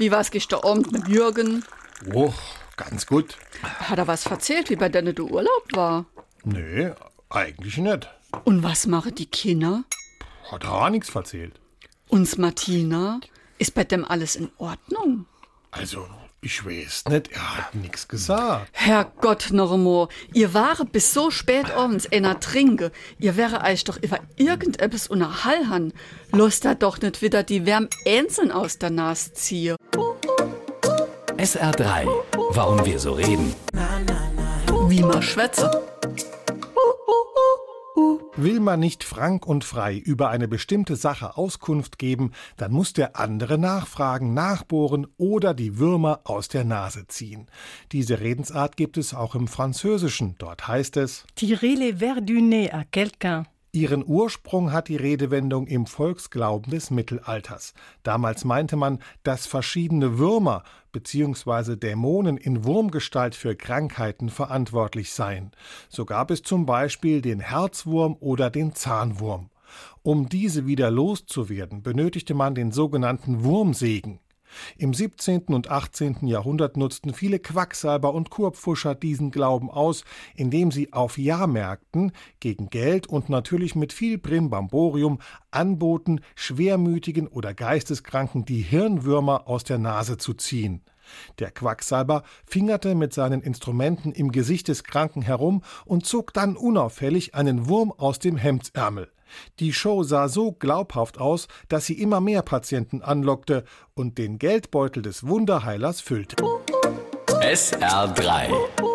Wie war's gestern Abend mit Jürgen? Oh, ganz gut. Hat er was erzählt, wie bei denen du Urlaub war? Nee, eigentlich nicht. Und was machen die Kinder? Hat er auch nichts erzählt. Uns Martina? Ist bei dem alles in Ordnung? Also, ich weiß nicht, er hat nichts gesagt. Herrgott, Normo, ihr ware bis so spät abends einer trinke. Ihr wäre euch doch über irgendetwas unterhalten. Lust da doch nicht wieder die Wärm einzeln aus der Nase ziehe. SR3. Warum wir so reden. Wie man schwätze. Will man nicht frank und frei über eine bestimmte Sache Auskunft geben, dann muss der andere nachfragen, nachbohren oder die Würmer aus der Nase ziehen. Diese Redensart gibt es auch im Französischen. Dort heißt es Tirer les vers du nez à quelqu'un. Ihren Ursprung hat die Redewendung im Volksglauben des Mittelalters. Damals meinte man, dass verschiedene Würmer bzw. Dämonen in Wurmgestalt für Krankheiten verantwortlich seien. So gab es zum Beispiel den Herzwurm oder den Zahnwurm. Um diese wieder loszuwerden, benötigte man den sogenannten Wurmsegen. Im 17. und 18. Jahrhundert nutzten viele Quacksalber und Kurpfuscher diesen Glauben aus, indem sie auf Jahrmärkten gegen Geld und natürlich mit viel Brimbamborium anboten, schwermütigen oder Geisteskranken die Hirnwürmer aus der Nase zu ziehen. Der Quacksalber fingerte mit seinen Instrumenten im Gesicht des Kranken herum und zog dann unauffällig einen Wurm aus dem Hemdsärmel. Die Show sah so glaubhaft aus, dass sie immer mehr Patienten anlockte und den Geldbeutel des Wunderheilers füllte. SR3.